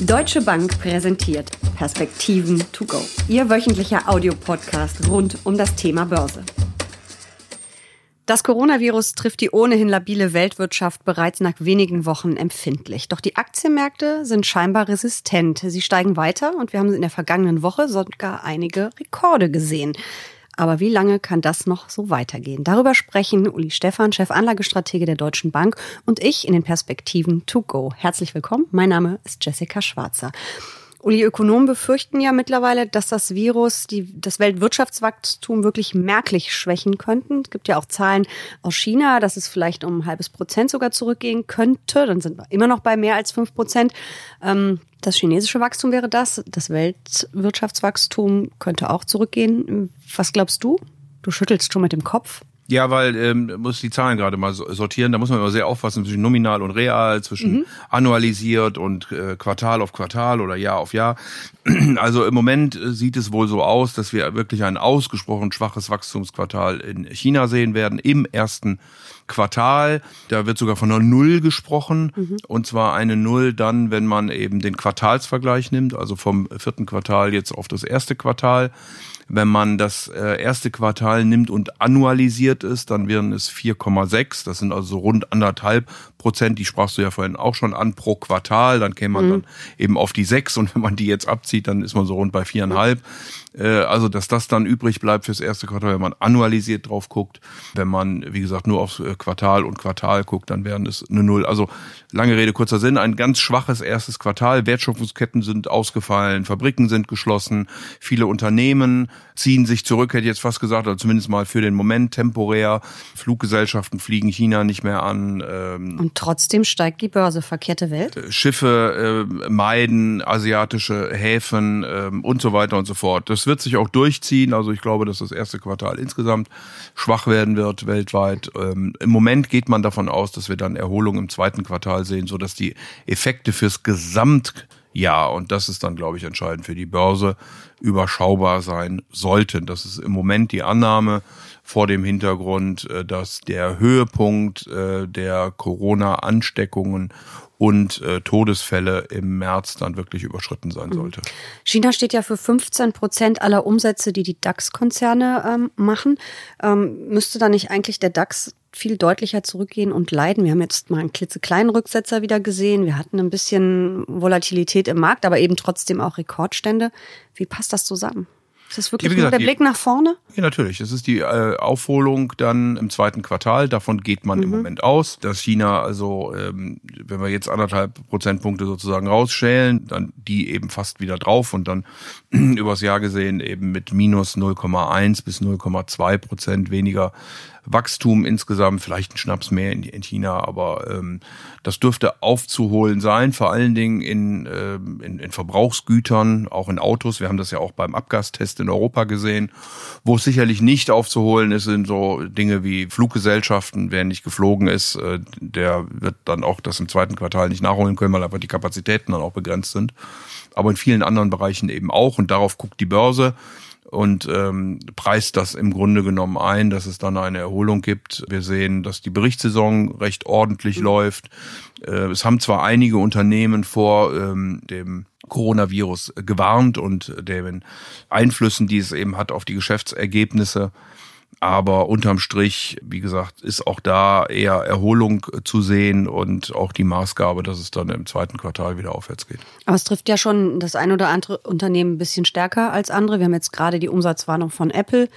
Deutsche Bank präsentiert Perspektiven to go. Ihr wöchentlicher Audiopodcast rund um das Thema Börse. Das Coronavirus trifft die ohnehin labile Weltwirtschaft bereits nach wenigen Wochen empfindlich. Doch die Aktienmärkte sind scheinbar resistent. Sie steigen weiter und wir haben in der vergangenen Woche sogar einige Rekorde gesehen. Aber wie lange kann das noch so weitergehen? Darüber sprechen Uli Stephan, Chefanlagestratege der Deutschen Bank und ich in den Perspektiven to go. Herzlich willkommen. Mein Name ist Jessica Schwarzer. Uli, Ökonomen befürchten ja mittlerweile, dass das Virus die, das Weltwirtschaftswachstum wirklich merklich schwächen könnten. Es gibt ja auch Zahlen aus China, dass es vielleicht um ein halbes Prozent sogar zurückgehen könnte. Dann sind wir immer noch bei mehr als fünf Prozent. Ähm, das chinesische Wachstum wäre das. Das Weltwirtschaftswachstum könnte auch zurückgehen. Was glaubst du? Du schüttelst schon mit dem Kopf. Ja, weil ähm, muss die Zahlen gerade mal sortieren. Da muss man immer sehr aufpassen zwischen nominal und real, zwischen mhm. annualisiert und äh, Quartal auf Quartal oder Jahr auf Jahr. Also im Moment äh, sieht es wohl so aus, dass wir wirklich ein ausgesprochen schwaches Wachstumsquartal in China sehen werden im ersten Quartal. Da wird sogar von einer Null gesprochen. Mhm. Und zwar eine Null dann, wenn man eben den Quartalsvergleich nimmt, also vom vierten Quartal jetzt auf das erste Quartal. Wenn man das äh, erste Quartal nimmt und annualisiert ist, dann wären es 4,6. Das sind also rund anderthalb Prozent. Die sprachst du ja vorhin auch schon an pro Quartal. Dann käme man mhm. dann eben auf die sechs. Und wenn man die jetzt abzieht, dann ist man so rund bei viereinhalb. Mhm. also, dass das dann übrig bleibt fürs erste Quartal, wenn man annualisiert drauf guckt. Wenn man, wie gesagt, nur aufs äh, Quartal und Quartal guckt, dann wären es eine Null. Also, lange Rede, kurzer Sinn. Ein ganz schwaches erstes Quartal. Wertschöpfungsketten sind ausgefallen. Fabriken sind geschlossen. Viele Unternehmen ziehen sich zurück, hätte ich jetzt fast gesagt, oder zumindest mal für den Moment temporär. Fluggesellschaften fliegen China nicht mehr an. Ähm, Und trotzdem steigt die Börse. Verkehrte Welt? Äh, Schiffe äh, meiden asiatische Häfen äh, und so weiter und so fort. Das wird sich auch durchziehen. Also ich glaube, dass das erste Quartal insgesamt schwach werden wird weltweit. Ähm, Im Moment geht man davon aus, dass wir dann Erholung im zweiten Quartal sehen, so dass die Effekte fürs Gesamt ja, und das ist dann, glaube ich, entscheidend für die Börse, überschaubar sein sollten. Das ist im Moment die Annahme vor dem Hintergrund, äh, dass der Höhepunkt äh, der Corona-Ansteckungen und äh, Todesfälle im März dann wirklich überschritten sein mhm. sollte. China steht ja für 15 Prozent aller Umsätze, die die DAX-Konzerne ähm, machen. Ähm, müsste da nicht eigentlich der DAX viel deutlicher zurückgehen und leiden. Wir haben jetzt mal einen klitzekleinen Rücksetzer wieder gesehen. Wir hatten ein bisschen Volatilität im Markt, aber eben trotzdem auch Rekordstände. Wie passt das zusammen? Ist das wirklich gesagt, nur der Blick nach vorne? Ja, natürlich. Es ist die äh, Aufholung dann im zweiten Quartal. Davon geht man mhm. im Moment aus, dass China also, ähm, wenn wir jetzt anderthalb Prozentpunkte sozusagen rausschälen, dann die eben fast wieder drauf und dann übers Jahr gesehen eben mit minus 0,1 bis 0,2 Prozent weniger Wachstum insgesamt, vielleicht ein Schnaps mehr in, in China, aber ähm, das dürfte aufzuholen sein, vor allen Dingen in, äh, in, in Verbrauchsgütern, auch in Autos. Wir haben das ja auch beim Abgastest in Europa gesehen. Wo es sicherlich nicht aufzuholen ist, sind so Dinge wie Fluggesellschaften. Wer nicht geflogen ist, äh, der wird dann auch das im zweiten Quartal nicht nachholen können, weil einfach die Kapazitäten dann auch begrenzt sind. Aber in vielen anderen Bereichen eben auch. Und darauf guckt die Börse und ähm, preist das im Grunde genommen ein, dass es dann eine Erholung gibt. Wir sehen, dass die Berichtssaison recht ordentlich mhm. läuft. Äh, es haben zwar einige Unternehmen vor ähm, dem Coronavirus gewarnt und den Einflüssen, die es eben hat auf die Geschäftsergebnisse. Aber unterm Strich, wie gesagt, ist auch da eher Erholung zu sehen und auch die Maßgabe, dass es dann im zweiten Quartal wieder aufwärts geht. Aber es trifft ja schon das ein oder andere Unternehmen ein bisschen stärker als andere. Wir haben jetzt gerade die Umsatzwarnung von Apple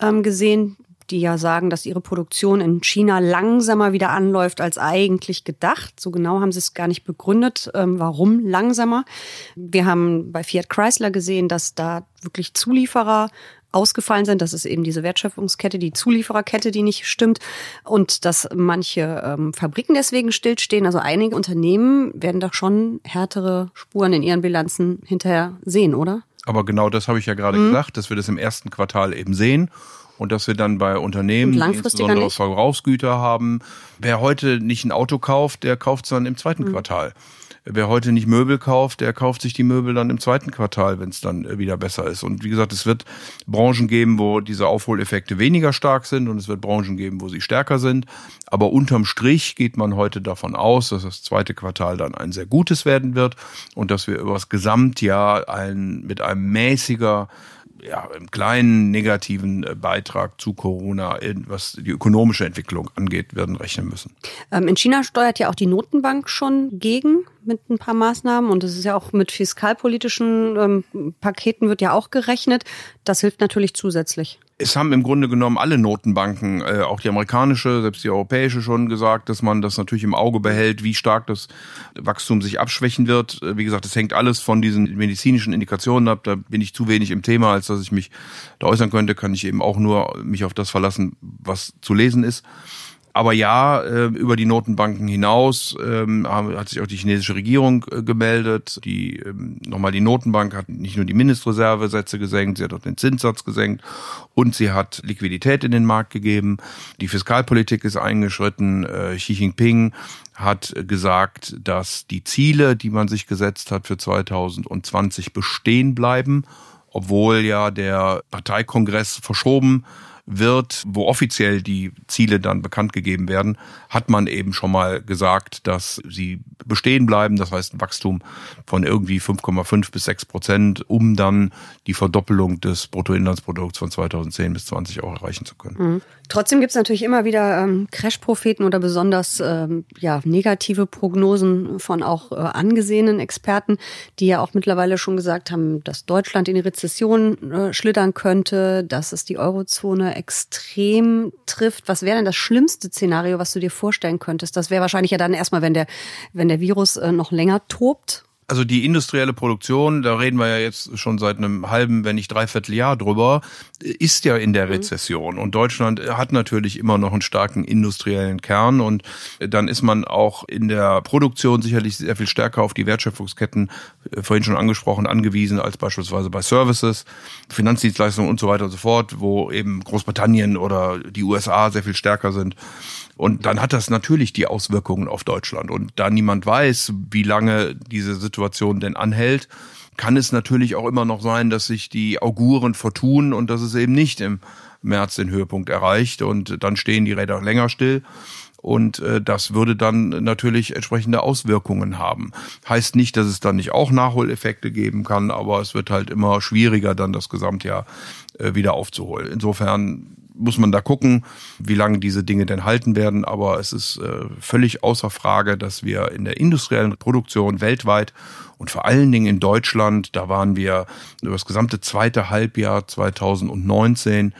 ähm, gesehen, die ja sagen, dass ihre Produktion in China langsamer wieder anläuft als eigentlich gedacht. So genau haben sie es gar nicht begründet, ähm, warum langsamer. Wir haben bei Fiat Chrysler gesehen, dass da wirklich Zulieferer ausgefallen sind. Das ist eben diese Wertschöpfungskette, die Zuliefererkette, die nicht stimmt und dass manche ähm, Fabriken deswegen stillstehen. Also einige Unternehmen werden doch schon härtere Spuren in ihren Bilanzen hinterher sehen, oder? Aber genau das habe ich ja gerade mhm. gesagt, dass wir das im ersten Quartal eben sehen und dass wir dann bei Unternehmen, die insbesondere nicht. Verbrauchsgüter haben, wer heute nicht ein Auto kauft, der kauft es dann im zweiten mhm. Quartal. Wer heute nicht Möbel kauft, der kauft sich die Möbel dann im zweiten Quartal, wenn es dann äh, wieder besser ist. Und wie gesagt, es wird Branchen geben, wo diese Aufholeffekte weniger stark sind und es wird Branchen geben, wo sie stärker sind. Aber unterm Strich geht man heute davon aus, dass das zweite Quartal dann ein sehr gutes werden wird und dass wir über das Gesamtjahr ein, mit einem mäßiger ja, im kleinen negativen äh, Beitrag zu Corona, was die ökonomische Entwicklung angeht, werden rechnen müssen. Ähm, in China steuert ja auch die Notenbank schon gegen mit ein paar Maßnahmen und es ist ja auch mit fiskalpolitischen ähm, Paketen wird ja auch gerechnet. Das hilft natürlich zusätzlich. Es haben im Grunde genommen alle Notenbanken, äh, auch die amerikanische, selbst die europäische schon gesagt, dass man das natürlich im Auge behält, wie stark das Wachstum sich abschwächen wird. Äh, wie gesagt, es hängt alles von diesen medizinischen Indikationen ab. Da bin ich zu wenig im Thema, als dass ich mich da äußern könnte. Kann ich eben auch nur mich auf das verlassen, was zu lesen ist. Aber ja, äh, über die Notenbanken hinaus ähm, hat sich auch die chinesische Regierung äh, gemeldet. Die ähm, nochmal die Notenbank hat nicht nur die Mindestreservesätze gesenkt, sie hat auch den Zinssatz gesenkt und sie hat Liquidität in den Markt gegeben. Die Fiskalpolitik ist eingeschritten. Äh, Xi Jinping hat gesagt, dass die Ziele, die man sich gesetzt hat für 2020 bestehen bleiben, obwohl ja der Parteikongress verschoben wird, wo offiziell die Ziele dann bekannt gegeben werden, hat man eben schon mal gesagt, dass sie bestehen bleiben. Das heißt ein Wachstum von irgendwie 5,5 bis 6 Prozent, um dann die Verdoppelung des Bruttoinlandsprodukts von 2010 bis 20 auch erreichen zu können. Mhm. Trotzdem gibt es natürlich immer wieder ähm, Crash-Propheten oder besonders ähm, ja, negative Prognosen von auch äh, angesehenen Experten, die ja auch mittlerweile schon gesagt haben, dass Deutschland in die Rezession äh, schlittern könnte, dass es die Eurozone extrem trifft. Was wäre denn das schlimmste Szenario, was du dir vorstellen könntest? Das wäre wahrscheinlich ja dann erstmal, wenn der, wenn der Virus äh, noch länger tobt also die industrielle Produktion, da reden wir ja jetzt schon seit einem halben, wenn nicht dreiviertel Jahr drüber, ist ja in der mhm. Rezession. Und Deutschland hat natürlich immer noch einen starken industriellen Kern. Und dann ist man auch in der Produktion sicherlich sehr viel stärker auf die Wertschöpfungsketten, äh, vorhin schon angesprochen, angewiesen als beispielsweise bei Services, Finanzdienstleistungen und so weiter und so fort, wo eben Großbritannien oder die USA sehr viel stärker sind. Und dann hat das natürlich die Auswirkungen auf Deutschland. Und da niemand weiß, wie lange diese Situation denn anhält, kann es natürlich auch immer noch sein, dass sich die Auguren vertun und dass es eben nicht im März den Höhepunkt erreicht und dann stehen die Räder länger still. Und äh, das würde dann natürlich entsprechende Auswirkungen haben. Heißt nicht, dass es dann nicht auch Nachholeffekte geben kann, aber es wird halt immer schwieriger, dann das Gesamtjahr äh, wieder aufzuholen. Insofern muss man da gucken, wie lange diese Dinge denn halten werden. Aber es ist äh, völlig außer Frage, dass wir in der industriellen Produktion weltweit und vor allen Dingen in Deutschland, da waren wir über das gesamte zweite Halbjahr 2019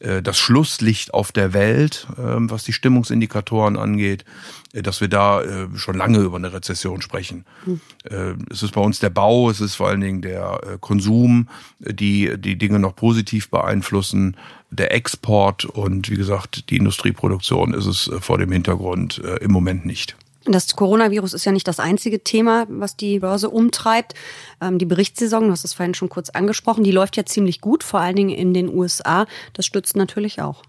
äh, das Schlusslicht auf der Welt, ähm, was die Stimmungsindikatoren angeht, äh, dass wir da äh, schon lange über eine Rezession sprechen. Hm. Es ist bei uns der Bau, es ist vor allen Dingen der Konsum, die die Dinge noch positiv beeinflussen, der Export und wie gesagt, die Industrieproduktion ist es vor dem Hintergrund im Moment nicht. Das Coronavirus ist ja nicht das einzige Thema, was die Börse umtreibt. Ähm, die Berichtssaison, du hast es vorhin schon kurz angesprochen, die läuft ja ziemlich gut, vor allen Dingen in den USA. Das stützt natürlich auch.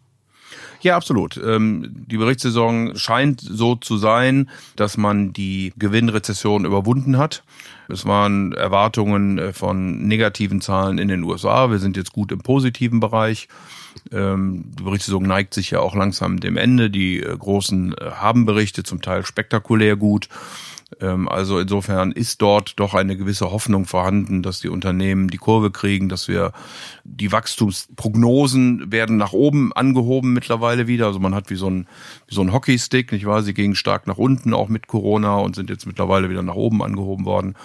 Ja, absolut. Ähm, die Berichtssaison scheint so zu sein, dass man die Gewinnrezession überwunden hat. Es waren Erwartungen äh, von negativen Zahlen in den USA. Wir sind jetzt gut im positiven Bereich. Ähm, die Berichtssaison neigt sich ja auch langsam dem Ende. Die äh, großen äh, haben Berichte, zum Teil spektakulär gut. Ähm, also insofern ist dort doch eine gewisse Hoffnung vorhanden, dass die Unternehmen die Kurve kriegen, dass wir die Wachstumsprognosen werden nach oben angehoben mittlerweile wieder. Also man hat wie so ein, wie so ein Hockeystick, nicht wahr? Sie gingen stark nach unten auch mit Corona und sind jetzt mittlerweile wieder nach oben angehoben worden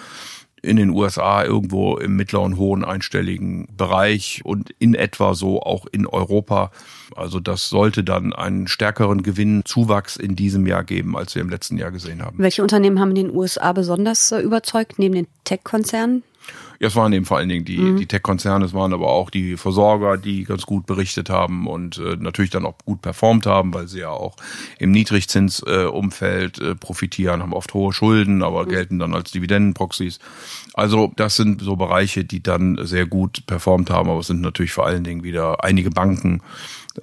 in den USA irgendwo im mittleren, hohen einstelligen Bereich und in etwa so auch in Europa. Also das sollte dann einen stärkeren Gewinnzuwachs in diesem Jahr geben, als wir im letzten Jahr gesehen haben. Welche Unternehmen haben in den USA besonders äh, überzeugt, neben den Tech-Konzernen? Ja, es waren eben vor allen Dingen die, mhm. die Tech-Konzerne, es waren aber auch die Versorger, die ganz gut berichtet haben und äh, natürlich dann auch gut performt haben, weil sie ja auch im Niedrigzinsumfeld äh, äh, profitieren, haben oft hohe Schulden, aber mhm. gelten dann als Dividendenproxys. Also das sind so Bereiche, die dann sehr gut performt haben, aber es sind natürlich vor allen Dingen wieder einige Banken,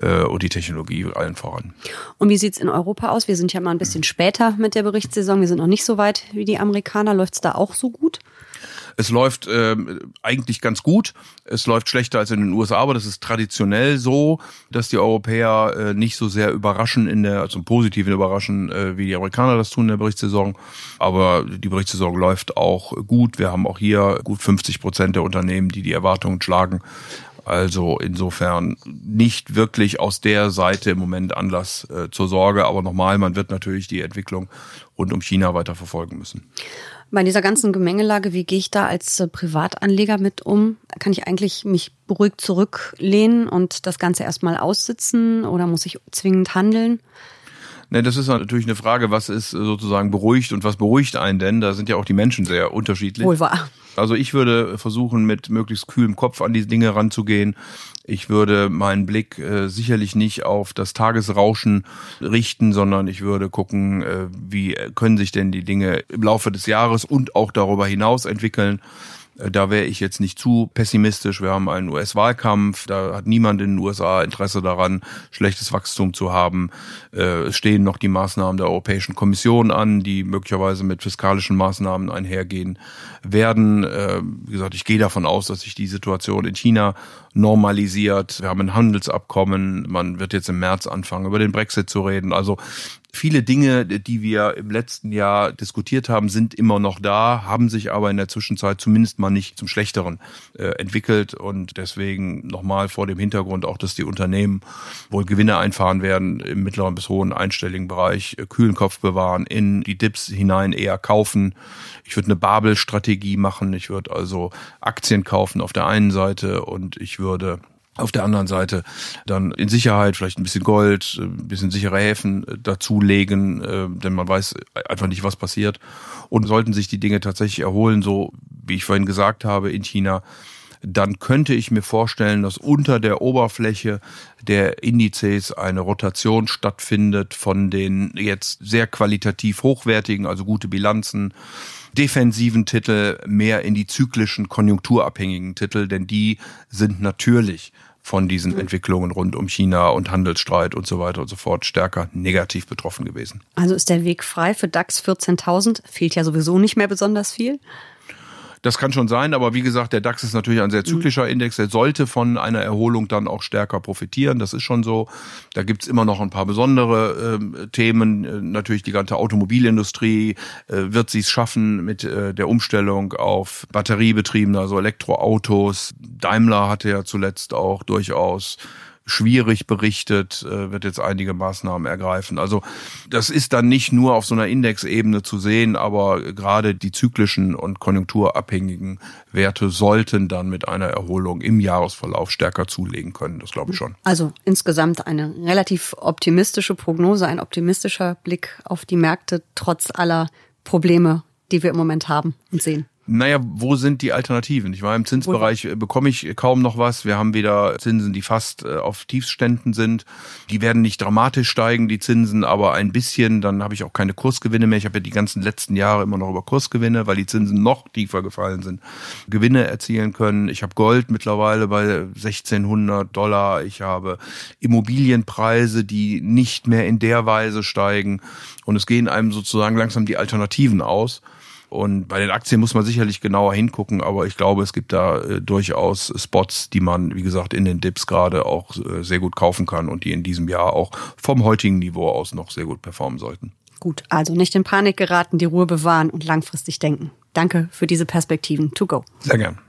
äh, und die Technologie allen voran. Und wie sieht's in Europa aus? Wir sind ja mal ein bisschen später mit der Berichtssaison. Wir sind noch nicht so weit wie die Amerikaner. Läuft's da auch so gut? Es läuft äh, eigentlich ganz gut. Es läuft schlechter als in den USA, aber das ist traditionell so, dass die Europäer äh, nicht so sehr überraschen in der, also im Positiven überraschen, äh, wie die Amerikaner das tun in der Berichtssaison. Aber die Berichtssaison läuft auch gut. Wir haben auch hier gut 50 Prozent der Unternehmen, die die Erwartungen schlagen. Also insofern nicht wirklich aus der Seite im Moment Anlass äh, zur Sorge. Aber nochmal, man wird natürlich die Entwicklung rund um China weiter verfolgen müssen. Bei dieser ganzen Gemengelage, wie gehe ich da als äh, Privatanleger mit um? Kann ich eigentlich mich beruhigt zurücklehnen und das Ganze erstmal aussitzen oder muss ich zwingend handeln? Ne, das ist natürlich eine Frage, was ist sozusagen beruhigt und was beruhigt einen denn? Da sind ja auch die Menschen sehr unterschiedlich. Wohl wahr. Also ich würde versuchen, mit möglichst kühlem Kopf an die Dinge ranzugehen. Ich würde meinen Blick äh, sicherlich nicht auf das Tagesrauschen richten, sondern ich würde gucken, äh, wie können sich denn die Dinge im Laufe des Jahres und auch darüber hinaus entwickeln. Da wäre ich jetzt nicht zu pessimistisch. Wir haben einen US-Wahlkampf. Da hat niemand in den USA Interesse daran, schlechtes Wachstum zu haben. Äh, es stehen noch die Maßnahmen der Europäischen Kommission an, die möglicherweise mit fiskalischen Maßnahmen einhergehen werden. Äh, wie gesagt, ich gehe davon aus, dass sich die Situation in China normalisiert. Wir haben ein Handelsabkommen. Man wird jetzt im März anfangen, über den Brexit zu reden. Also Viele Dinge, die wir im letzten Jahr diskutiert haben, sind immer noch da, haben sich aber in der Zwischenzeit zumindest mal nicht zum Schlechteren äh, entwickelt. Und deswegen nochmal vor dem Hintergrund auch, dass die Unternehmen wohl Gewinne einfahren werden im mittleren bis hohen einstelligen Bereich, äh, kühlen Kopf bewahren, in die Dips hinein eher kaufen. Ich würde eine Babel-Strategie machen. Ich würde also Aktien kaufen auf der einen Seite und ich würde auf der anderen Seite dann in Sicherheit vielleicht ein bisschen Gold, äh, ein bisschen sichere Häfen äh, dazulegen, äh, denn man weiß einfach nicht, was passiert. Und sollten sich die Dinge tatsächlich erholen, so wie ich vorhin gesagt habe, in China, dann könnte ich mir vorstellen, dass unter der Oberfläche der Indizes eine Rotation stattfindet von den jetzt sehr qualitativ hochwertigen, also gute Bilanzen, defensiven Titel mehr in die zyklischen, konjunkturabhängigen Titel, denn die sind natürlich von diesen mhm. Entwicklungen rund um China und Handelsstreit und so weiter und so fort stärker negativ betroffen gewesen. Also ist der Weg frei für DAX 14.000? Fehlt ja sowieso nicht mehr besonders viel. Das kann schon sein, aber wie gesagt, der DAX ist natürlich ein sehr mhm. zyklischer Index. Der sollte von einer Erholung dann auch stärker profitieren. Das ist schon so. Da gibt's immer noch ein paar besondere äh, Themen. Natürlich die ganze Automobilindustrie. Äh, wird sie es schaffen mit äh, der Umstellung auf batteriebetriebene, also Elektroautos? Daimler hatte ja zuletzt auch durchaus schwierig berichtet, äh, wird jetzt einige Maßnahmen ergreifen. Also das ist dann nicht nur auf so einer Indexebene zu sehen, aber gerade die zyklischen und konjunkturabhängigen Werte sollten dann mit einer Erholung im Jahresverlauf stärker zulegen können. Das glaube ich schon. Also insgesamt eine relativ optimistische Prognose, ein optimistischer Blick auf die Märkte trotz aller Probleme, die wir im Moment haben und sehen. Naja, wo sind die Alternativen? Ich war im Zinsbereich äh, bekomme ich kaum noch was. Wir haben wieder Zinsen, die fast äh, auf Tiefständen sind. Die werden nicht dramatisch steigen, die Zinsen, aber ein bisschen. Dann habe ich auch keine Kursgewinne mehr. Ich habe ja die ganzen letzten Jahre immer noch über Kursgewinne, weil die Zinsen noch tiefer gefallen sind, Gewinne erzielen können. Ich habe Gold mittlerweile bei 1600 Dollar. Ich habe Immobilienpreise, die nicht mehr in der Weise steigen. Und es gehen einem sozusagen langsam die Alternativen aus. Und bei den Aktien muss man sicherlich genauer hingucken, aber ich glaube, es gibt da äh, durchaus Spots, die man, wie gesagt, in den Dips gerade auch äh, sehr gut kaufen kann und die in diesem Jahr auch vom heutigen Niveau aus noch sehr gut performen sollten. Gut, also nicht in Panik geraten, die Ruhe bewahren und langfristig denken. Danke für diese Perspektiven. To go. Sehr gern.